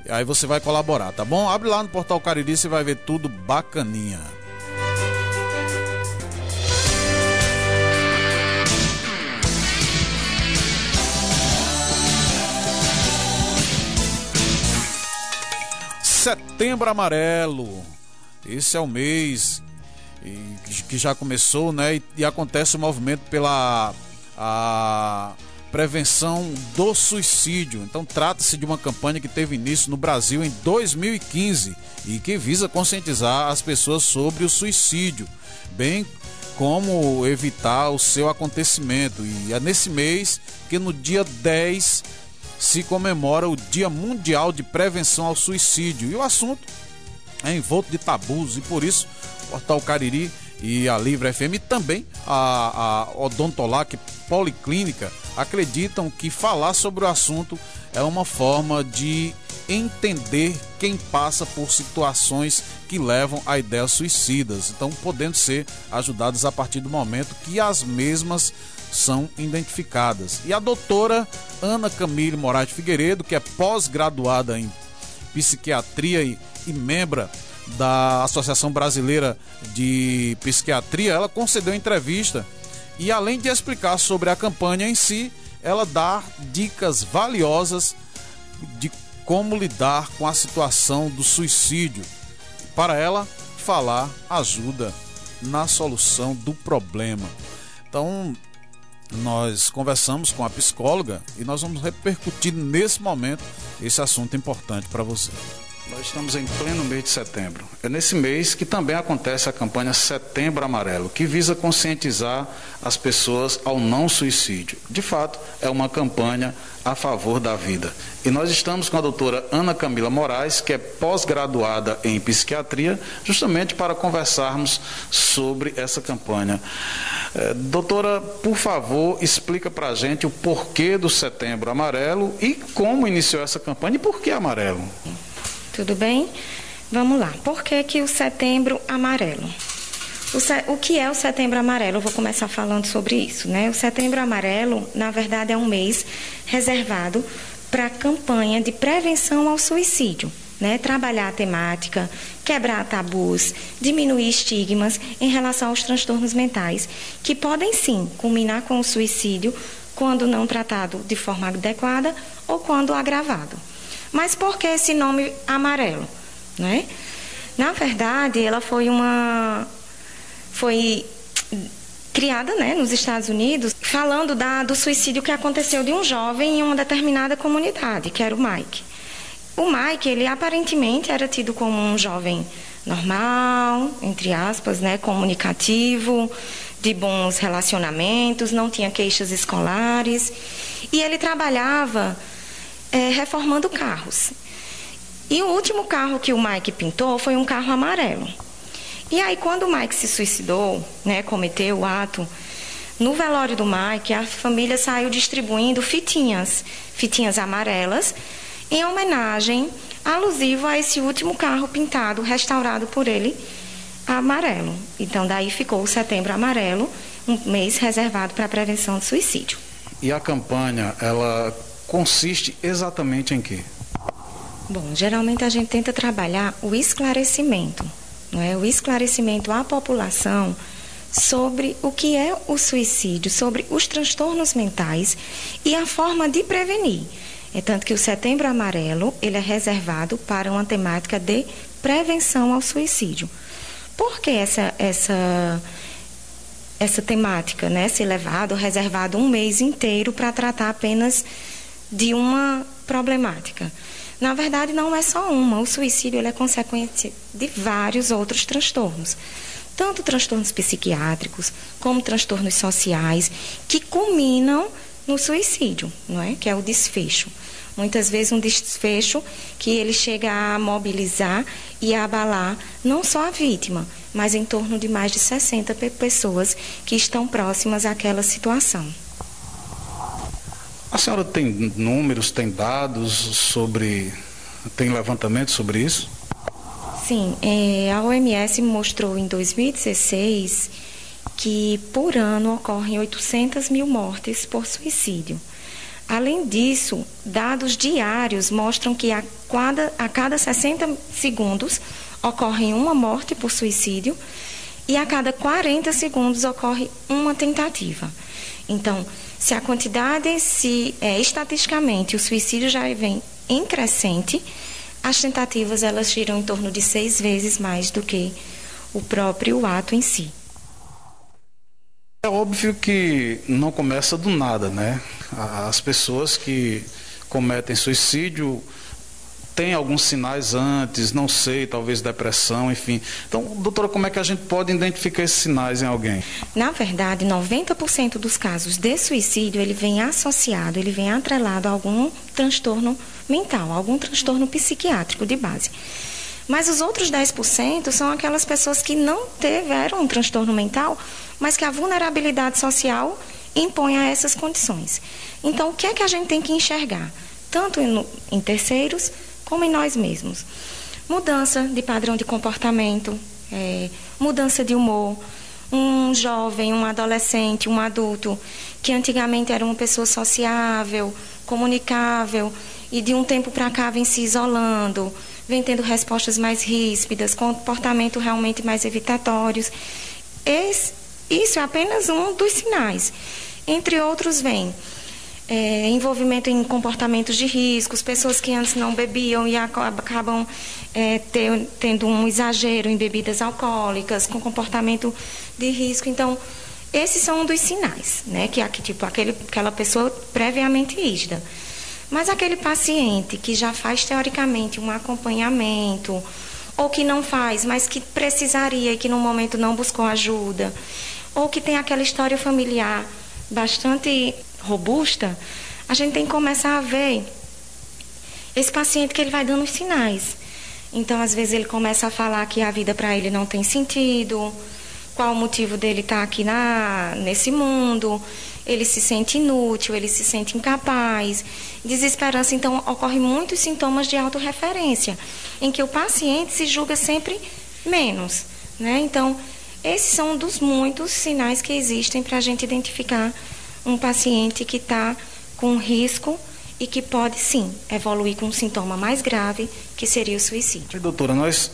Aí você vai colaborar, tá bom? Abre lá no Portal Cariri, você vai ver tudo bacaninha. Setembro Amarelo. Esse é o mês que já começou, né? E, acontece o movimento pela a prevenção do suicídio. Então trata-se de uma campanha que teve início no Brasil em 2015 e que visa conscientizar as pessoas sobre o suicídio, bem como evitar o seu acontecimento. E é nesse mês que no dia 10 se comemora o Dia Mundial de Prevenção ao Suicídio. E o assunto é envolto de tabus e por isso o Portal Cariri e a Livre FM também a, a Odontolac Policlínica acreditam que falar sobre o assunto é uma forma de entender quem passa por situações que levam a ideias suicidas, então podendo ser ajudadas a partir do momento que as mesmas são identificadas. E a doutora Ana Camille Moraes Figueiredo, que é pós-graduada em psiquiatria e, e membro da Associação Brasileira de Psiquiatria, ela concedeu entrevista e além de explicar sobre a campanha em si, ela dá dicas valiosas de como lidar com a situação do suicídio. Para ela, falar ajuda na solução do problema. Então, nós conversamos com a psicóloga e nós vamos repercutir nesse momento esse assunto importante para você. Nós estamos em pleno mês de setembro. É nesse mês que também acontece a campanha Setembro Amarelo, que visa conscientizar as pessoas ao não suicídio. De fato, é uma campanha a favor da vida. E nós estamos com a doutora Ana Camila Moraes, que é pós-graduada em psiquiatria, justamente para conversarmos sobre essa campanha. É, doutora, por favor, explica para a gente o porquê do Setembro Amarelo e como iniciou essa campanha e por que amarelo. Tudo bem? Vamos lá. Por que, que o setembro amarelo? O, se... o, que é o setembro amarelo? Eu vou começar falando sobre isso, né? O setembro amarelo, na verdade, é um mês reservado para a campanha de prevenção ao suicídio. Né? Trabalhar a temática, quebrar tabus, diminuir estigmas em relação aos transtornos mentais, que podem sim culminar com o suicídio quando não tratado de forma adequada ou quando agravado. Mas por que esse nome amarelo? Né? Na verdade, ela foi uma. Foi criada né, nos Estados Unidos, falando da, do suicídio que aconteceu de um jovem em uma determinada comunidade, que era o Mike. O Mike, ele aparentemente era tido como um jovem normal, entre aspas, né, comunicativo, de bons relacionamentos, não tinha queixas escolares, e ele trabalhava é, reformando carros. E o último carro que o Mike pintou foi um carro amarelo. E aí, quando o Mike se suicidou, né, cometeu o ato, no velório do Mike, a família saiu distribuindo fitinhas, fitinhas amarelas, em homenagem alusivo a esse último carro pintado, restaurado por ele, amarelo. Então, daí ficou o Setembro Amarelo, um mês reservado para a prevenção de suicídio. E a campanha, ela consiste exatamente em quê? Bom, geralmente a gente tenta trabalhar o esclarecimento, não é? O esclarecimento à população sobre o que é o suicídio, sobre os transtornos mentais e a forma de prevenir. É tanto que o Setembro Amarelo ele é reservado para uma temática de prevenção ao suicídio. Por que essa essa essa temática, né, ser levado, reservado um mês inteiro para tratar apenas de uma problemática. Na verdade, não é só uma. O suicídio é consequência de vários outros transtornos. Tanto transtornos psiquiátricos, como transtornos sociais, que culminam no suicídio, não é? que é o desfecho. Muitas vezes um desfecho que ele chega a mobilizar e a abalar não só a vítima, mas em torno de mais de 60 pessoas que estão próximas àquela situação. A senhora tem números, tem dados sobre. tem levantamento sobre isso? Sim, é, a OMS mostrou em 2016 que por ano ocorrem 800 mil mortes por suicídio. Além disso, dados diários mostram que a cada, a cada 60 segundos ocorre uma morte por suicídio e a cada 40 segundos ocorre uma tentativa. Então, se a quantidade, se é, estatisticamente o suicídio já vem em crescente, as tentativas elas giram em torno de seis vezes mais do que o próprio ato em si. É óbvio que não começa do nada, né? As pessoas que cometem suicídio tem alguns sinais antes, não sei, talvez depressão, enfim. Então, doutora, como é que a gente pode identificar esses sinais em alguém? Na verdade, 90% dos casos de suicídio, ele vem associado, ele vem atrelado a algum transtorno mental, algum transtorno psiquiátrico de base. Mas os outros 10% são aquelas pessoas que não tiveram um transtorno mental, mas que a vulnerabilidade social impõe a essas condições. Então, o que é que a gente tem que enxergar? Tanto em terceiros, como em nós mesmos. Mudança de padrão de comportamento, é, mudança de humor. Um jovem, um adolescente, um adulto que antigamente era uma pessoa sociável, comunicável e de um tempo para cá vem se isolando, vem tendo respostas mais ríspidas, comportamento realmente mais evitatórios. Esse, isso é apenas um dos sinais. Entre outros, vem é, envolvimento em comportamentos de riscos, pessoas que antes não bebiam e acabam é, ter, tendo um exagero em bebidas alcoólicas, com comportamento de risco. Então, esses são um dos sinais, né? Que, tipo, aquele, aquela pessoa previamente rígida. Mas aquele paciente que já faz teoricamente um acompanhamento, ou que não faz, mas que precisaria e que no momento não buscou ajuda, ou que tem aquela história familiar bastante robusta, a gente tem que começar a ver esse paciente que ele vai dando os sinais. Então, às vezes ele começa a falar que a vida para ele não tem sentido, qual o motivo dele estar tá aqui na, nesse mundo, ele se sente inútil, ele se sente incapaz. Desesperança, então, ocorre muitos sintomas de autorreferência, em que o paciente se julga sempre menos. Né? Então, esses são um dos muitos sinais que existem para a gente identificar um paciente que está com risco e que pode sim evoluir com um sintoma mais grave, que seria o suicídio. Doutora, nós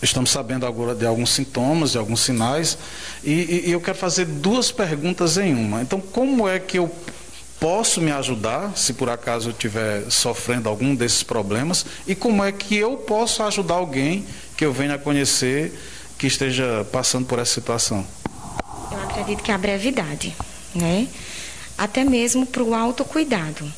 estamos sabendo agora de alguns sintomas, de alguns sinais, e, e, eu quero fazer duas perguntas em uma. Então, como é que eu posso me ajudar, se por acaso eu estiver sofrendo algum desses problemas, e como é que eu posso ajudar alguém que eu venha a conhecer que esteja passando por essa situação? Eu acredito que a brevidade, né? Até mesmo para o autocuidado.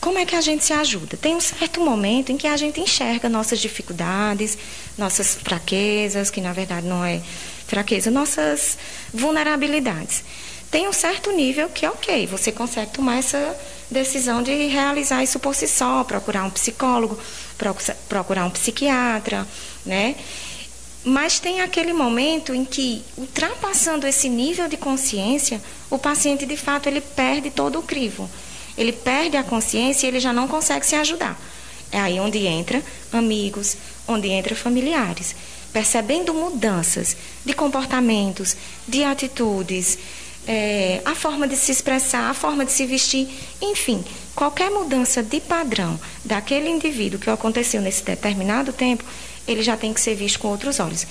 Como é que a gente se ajuda? Tem um certo momento em que a gente enxerga nossas dificuldades, nossas fraquezas, que na verdade não é fraqueza, nossas vulnerabilidades. Tem um certo nível que, ok, você consegue tomar essa decisão de realizar isso por si só, procurar um psicólogo, procurar um psiquiatra, né? Mas tem aquele momento em que, ultrapassando esse nível de consciência, o paciente de fato ele perde todo o crivo ele perde a consciência e ele já não consegue se ajudar. É aí onde entra amigos, onde entra familiares, percebendo mudanças de comportamentos, de atitudes, é, a forma de se expressar, a forma de se vestir, enfim, qualquer mudança de padrão daquele indivíduo que aconteceu nesse determinado tempo, ele já tem que ser visto com outros olhos.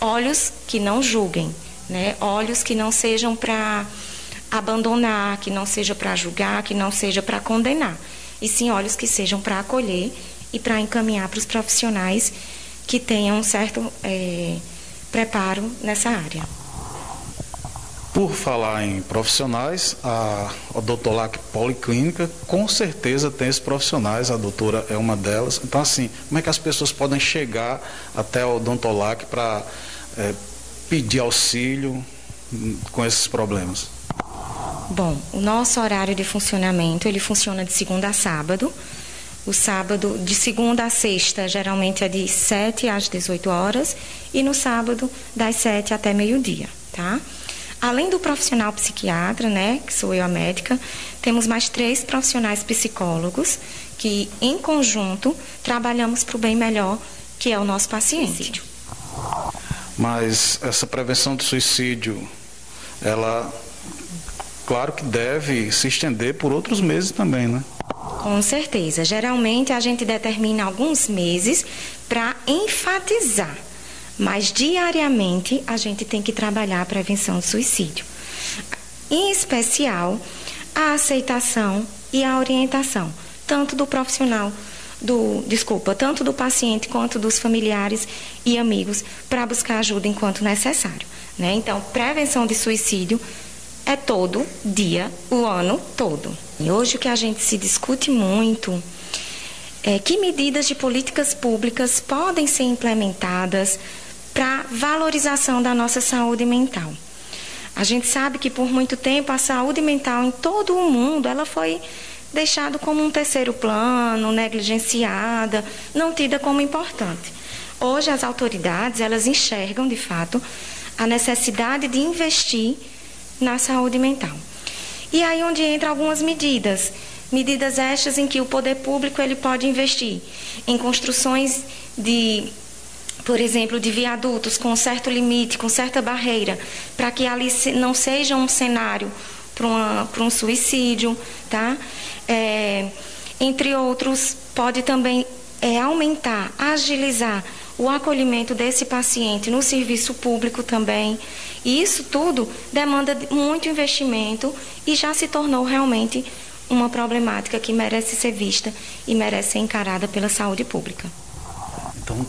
Olhos que não julguem, né? olhos que não sejam para abandonar, que não seja para julgar, que não seja para condenar, e sim olhos que sejam para acolher e para encaminhar para os profissionais que tenham um certo é, preparo nessa área. Por falar em profissionais, a Odontolac Policlínica com certeza tem esses profissionais, a doutora é uma delas. Então, assim, como é que as pessoas podem chegar até o Odontolac para é, pedir auxílio com esses problemas? Bom, o nosso horário de funcionamento, ele funciona de segunda a sábado. O sábado, de segunda a sexta, geralmente é de 7 às 18 horas. E no sábado, das 7 até meio-dia, tá? Além do profissional psiquiatra, né, que sou eu a médica, temos mais três profissionais psicólogos que, em conjunto, trabalhamos para o bem melhor, que é o nosso paciente. Mas essa prevenção do suicídio, ela claro que deve se estender por outros meses também, né? Com certeza. Geralmente a gente determina alguns meses para enfatizar, mas diariamente a gente tem que trabalhar a prevenção do suicídio. Em especial, a aceitação e a orientação, tanto do profissional, do, desculpa, tanto do paciente quanto dos familiares e amigos, para buscar ajuda enquanto necessário. Né? Então, prevenção de suicídio é todo dia, o ano todo. E hoje o que a gente se discute muito é que medidas de políticas públicas podem ser implementadas para valorização da nossa saúde mental. A gente sabe que por muito tempo a saúde mental em todo o mundo ela foi deixada como um terceiro plano, negligenciada, não tida como importante. Hoje as autoridades elas enxergam de fato a necessidade de investir na saúde mental. E aí onde entra algumas medidas Medidas estas em que o poder público ele pode investir em construções de por exemplo, de viadutos com certo limite, com certa barreira, para que ali não seja um cenário para um suicídio, tá? É, entre outros, pode também é, aumentar, agilizar o acolhimento desse paciente no serviço público também. E isso tudo demanda muito investimento e já se tornou realmente uma problemática que merece ser vista e merece ser encarada pela saúde pública. Então,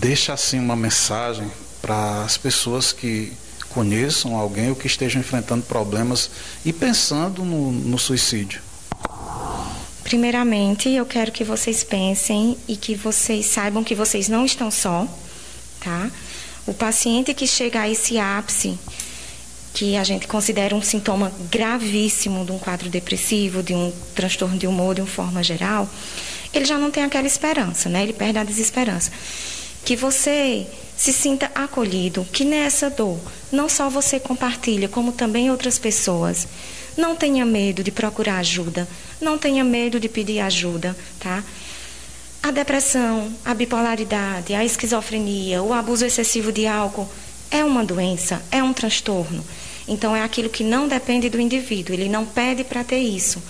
deixa assim uma mensagem para as pessoas que conheçam alguém ou que estejam enfrentando problemas e pensando no, no suicídio. Primeiramente, eu quero que vocês pensem e que vocês saibam que vocês não estão só, tá? O paciente que chega a esse ápice, que a gente considera um sintoma gravíssimo de um quadro depressivo, de um transtorno de humor de uma forma geral, ele já não tem aquela esperança, né? Ele perde a desesperança que você se sinta acolhido, que nessa dor não só você compartilha, como também outras pessoas. Não tenha medo de procurar ajuda, não tenha medo de pedir ajuda, tá? A depressão, a bipolaridade, a esquizofrenia, o abuso excessivo de álcool é uma doença, é um transtorno. Então é aquilo que não depende do indivíduo, ele não pede para ter isso.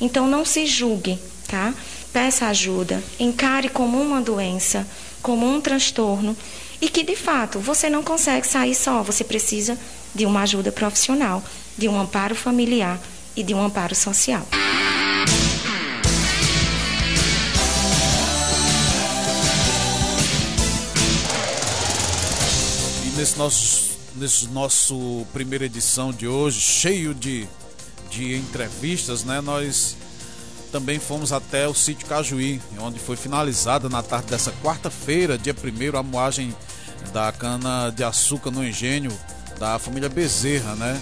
Então não se julgue, tá? Peça ajuda, encare como uma doença como um transtorno e que de fato você não consegue sair só, você precisa de uma ajuda profissional, de um amparo familiar e de um amparo social. E nesse nosso, nesse nosso primeira edição de hoje, cheio de, de entrevistas, né? Nós também fomos até o sítio Cajuí, onde foi finalizada na tarde dessa quarta-feira, dia 1 a moagem da cana de açúcar no engenho da família Bezerra, né?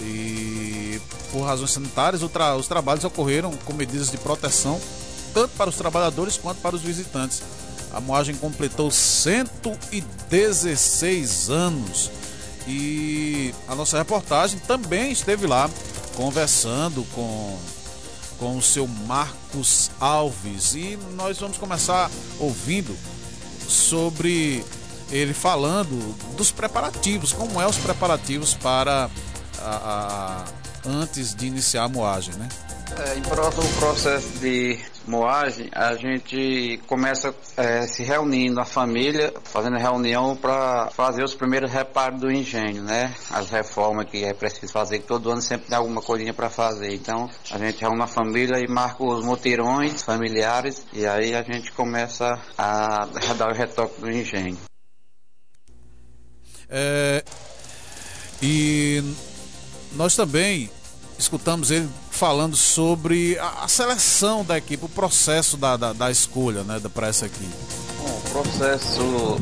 E por razões sanitárias, tra os trabalhos ocorreram com medidas de proteção tanto para os trabalhadores quanto para os visitantes. A moagem completou 116 anos e a nossa reportagem também esteve lá conversando com com o seu Marcos Alves. E nós vamos começar ouvindo sobre ele falando dos preparativos, como é os preparativos para a, a antes de iniciar a moagem, né? É, em próximo processo de moagem, a gente começa é, se reunindo, a família, fazendo reunião para fazer os primeiros reparos do engenho, né? As reformas que é preciso fazer, que todo ano sempre tem alguma coisinha para fazer. Então, a gente reúne a família e marca os mutirões familiares e aí a gente começa a dar o retoque do engenho. É, e nós também escutamos ele falando sobre a, a seleção da equipe, o processo da, da, da escolha né, para essa equipe. Bom, o processo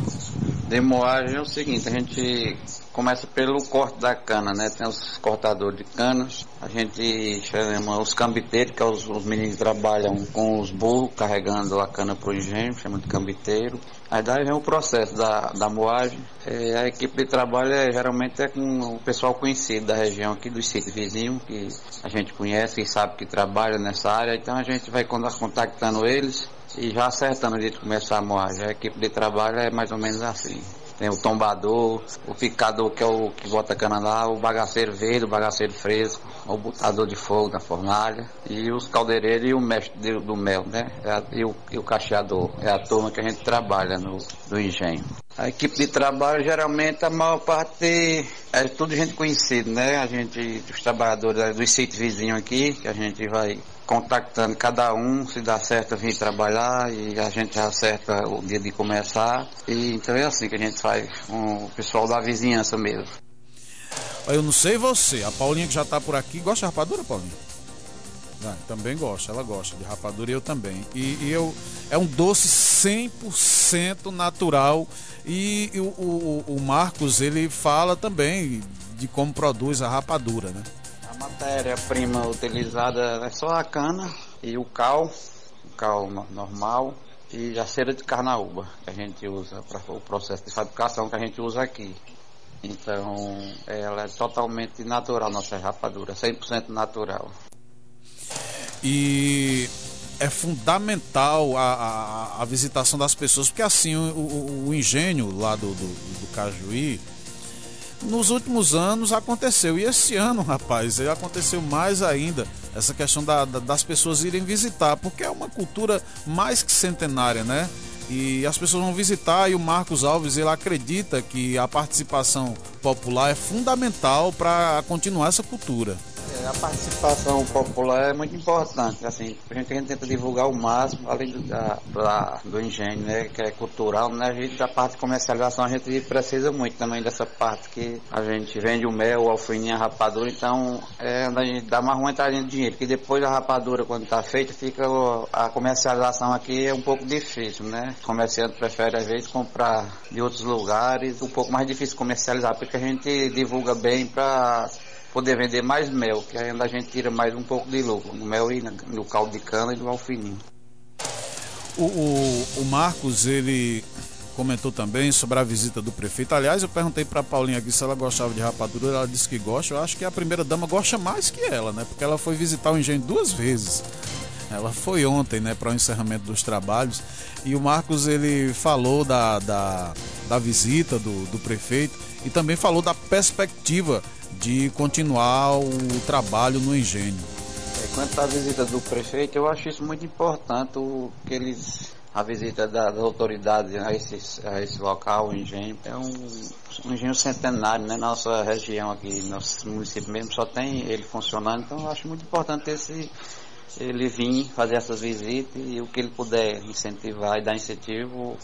de moagem é o seguinte, a gente começa pelo corte da cana, né? Tem os cortadores de canas, a gente chama os cambiteiros, que é os, os meninos que trabalham com os burros, carregando a cana para o engenho, chama de cambiteiro. Aí daí vem o processo da, da moagem. É, a equipe de trabalho é, geralmente é com o pessoal conhecido da região aqui, dos sítios vizinhos, que a gente conhece e sabe que trabalha nessa área, então a gente vai contactando eles e já acertando de começar a moagem. A equipe de trabalho é mais ou menos assim. Tem o tombador, o picador que é o que bota cana lá, o bagaceiro verde, o bagaceiro fresco, o botador de fogo da fornalha e os caldeireiros e o mestre do mel, né? É e o, e o cacheador. É a turma que a gente trabalha no, no engenho. A equipe de trabalho, geralmente, a maior parte é tudo gente conhecida, né? A gente, os trabalhadores dos sítios vizinhos aqui, que a gente vai contactando cada um, se dá certo vir trabalhar e a gente acerta o dia de começar. E então é assim que a gente faz com o pessoal da vizinhança mesmo. Eu não sei você, a Paulinha que já está por aqui, gosta de rapadura, Paulinha? Ah, também gosta, ela gosta de rapadura e eu também. E, e eu é um doce 100% natural e, e o, o, o Marcos ele fala também de como produz a rapadura, né? Matéria-prima utilizada é só a cana e o cal, o cal normal e a cera de carnaúba que a gente usa para o processo de fabricação que a gente usa aqui. Então, ela é totalmente natural, nossa rapadura, 100% natural. E é fundamental a, a, a, visitação das pessoas, porque assim, o, o, o engenho lá do, do, do, Cajuí, nos últimos anos aconteceu, e esse ano, rapaz, aconteceu mais ainda, essa questão da, da, das pessoas irem visitar, porque é uma cultura mais que centenária, né? E as pessoas vão visitar e o Marcos Alves ele acredita que a participação popular é fundamental para continuar essa cultura. É, a participação popular é muito importante. Assim, a gente, a tenta divulgar o máximo, além do, da, da, do engenho, né, que é cultural, né, a gente, da parte de comercialização, a gente precisa muito também dessa parte que a gente vende o mel, o alfininho, a rapadura, então é a gente dá mais entrada de dinheiro, porque depois da rapadura, quando está feita, fica a comercialização aqui é um pouco difícil, né? O comerciante prefere às vezes comprar de outros lugares, um pouco mais difícil comercializar, porque a gente divulga bem para poder vender mais mel, que ainda a gente tira mais um pouco de lucro, no mel e no caldo de cana e no alfininho. O, o, o Marcos, ele comentou também sobre a visita do prefeito. Aliás, eu perguntei para Paulinha aqui se ela gostava de rapadura, ela disse que gosta. Eu acho que a primeira dama gosta mais que ela, né? Porque ela foi visitar o engenho duas vezes. Ela foi ontem, né, para o encerramento dos trabalhos. E o Marcos ele falou da, da, da visita do, do prefeito e também falou da perspectiva de continuar o trabalho no engenho. É, quanto à visita do prefeito, eu acho isso muito importante, o, que eles, a visita das autoridades a esse, a esse local, o engenho. É um, um engenho centenário, né? Nossa região aqui, nosso município mesmo, só tem ele funcionando, então eu acho muito importante esse, ele vir fazer essas visitas e o que ele puder incentivar e dar incentivo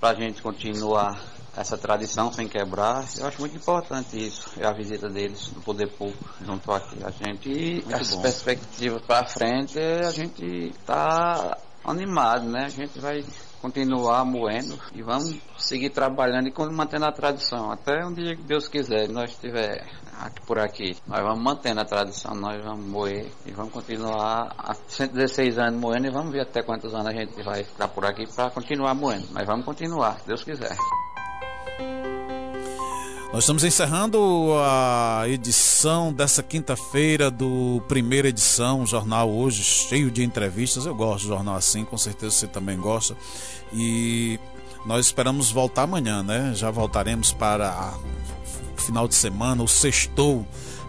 para a gente continuar essa tradição sem quebrar. Eu acho muito importante isso, é a visita deles no poder público junto aqui a gente. E as bom. perspectivas para frente, a gente está animado, né? A gente vai continuar moendo e vamos seguir trabalhando e mantendo a tradição. Até um dia que Deus quiser, nós estiver aqui por aqui, nós vamos mantendo a tradição, nós vamos moer e vamos continuar há 116 anos moendo e vamos ver até quantos anos a gente vai ficar por aqui para continuar moendo. Mas vamos continuar, se Deus quiser. Nós estamos encerrando a edição dessa quinta-feira do primeira edição, jornal hoje cheio de entrevistas. Eu gosto de jornal assim, com certeza você também gosta. E nós esperamos voltar amanhã, né? Já voltaremos para o final de semana, o sextou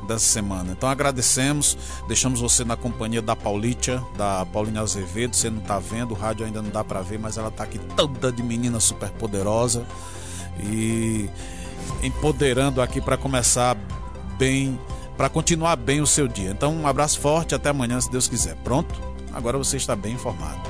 dessa semana. Então agradecemos, deixamos você na companhia da Paulitia, da Paulinha Azevedo. Você não está vendo, o rádio ainda não dá para ver, mas ela está aqui toda de menina super poderosa e empoderando aqui para começar bem, para continuar bem o seu dia. Então, um abraço forte, até amanhã, se Deus quiser. Pronto? Agora você está bem informado.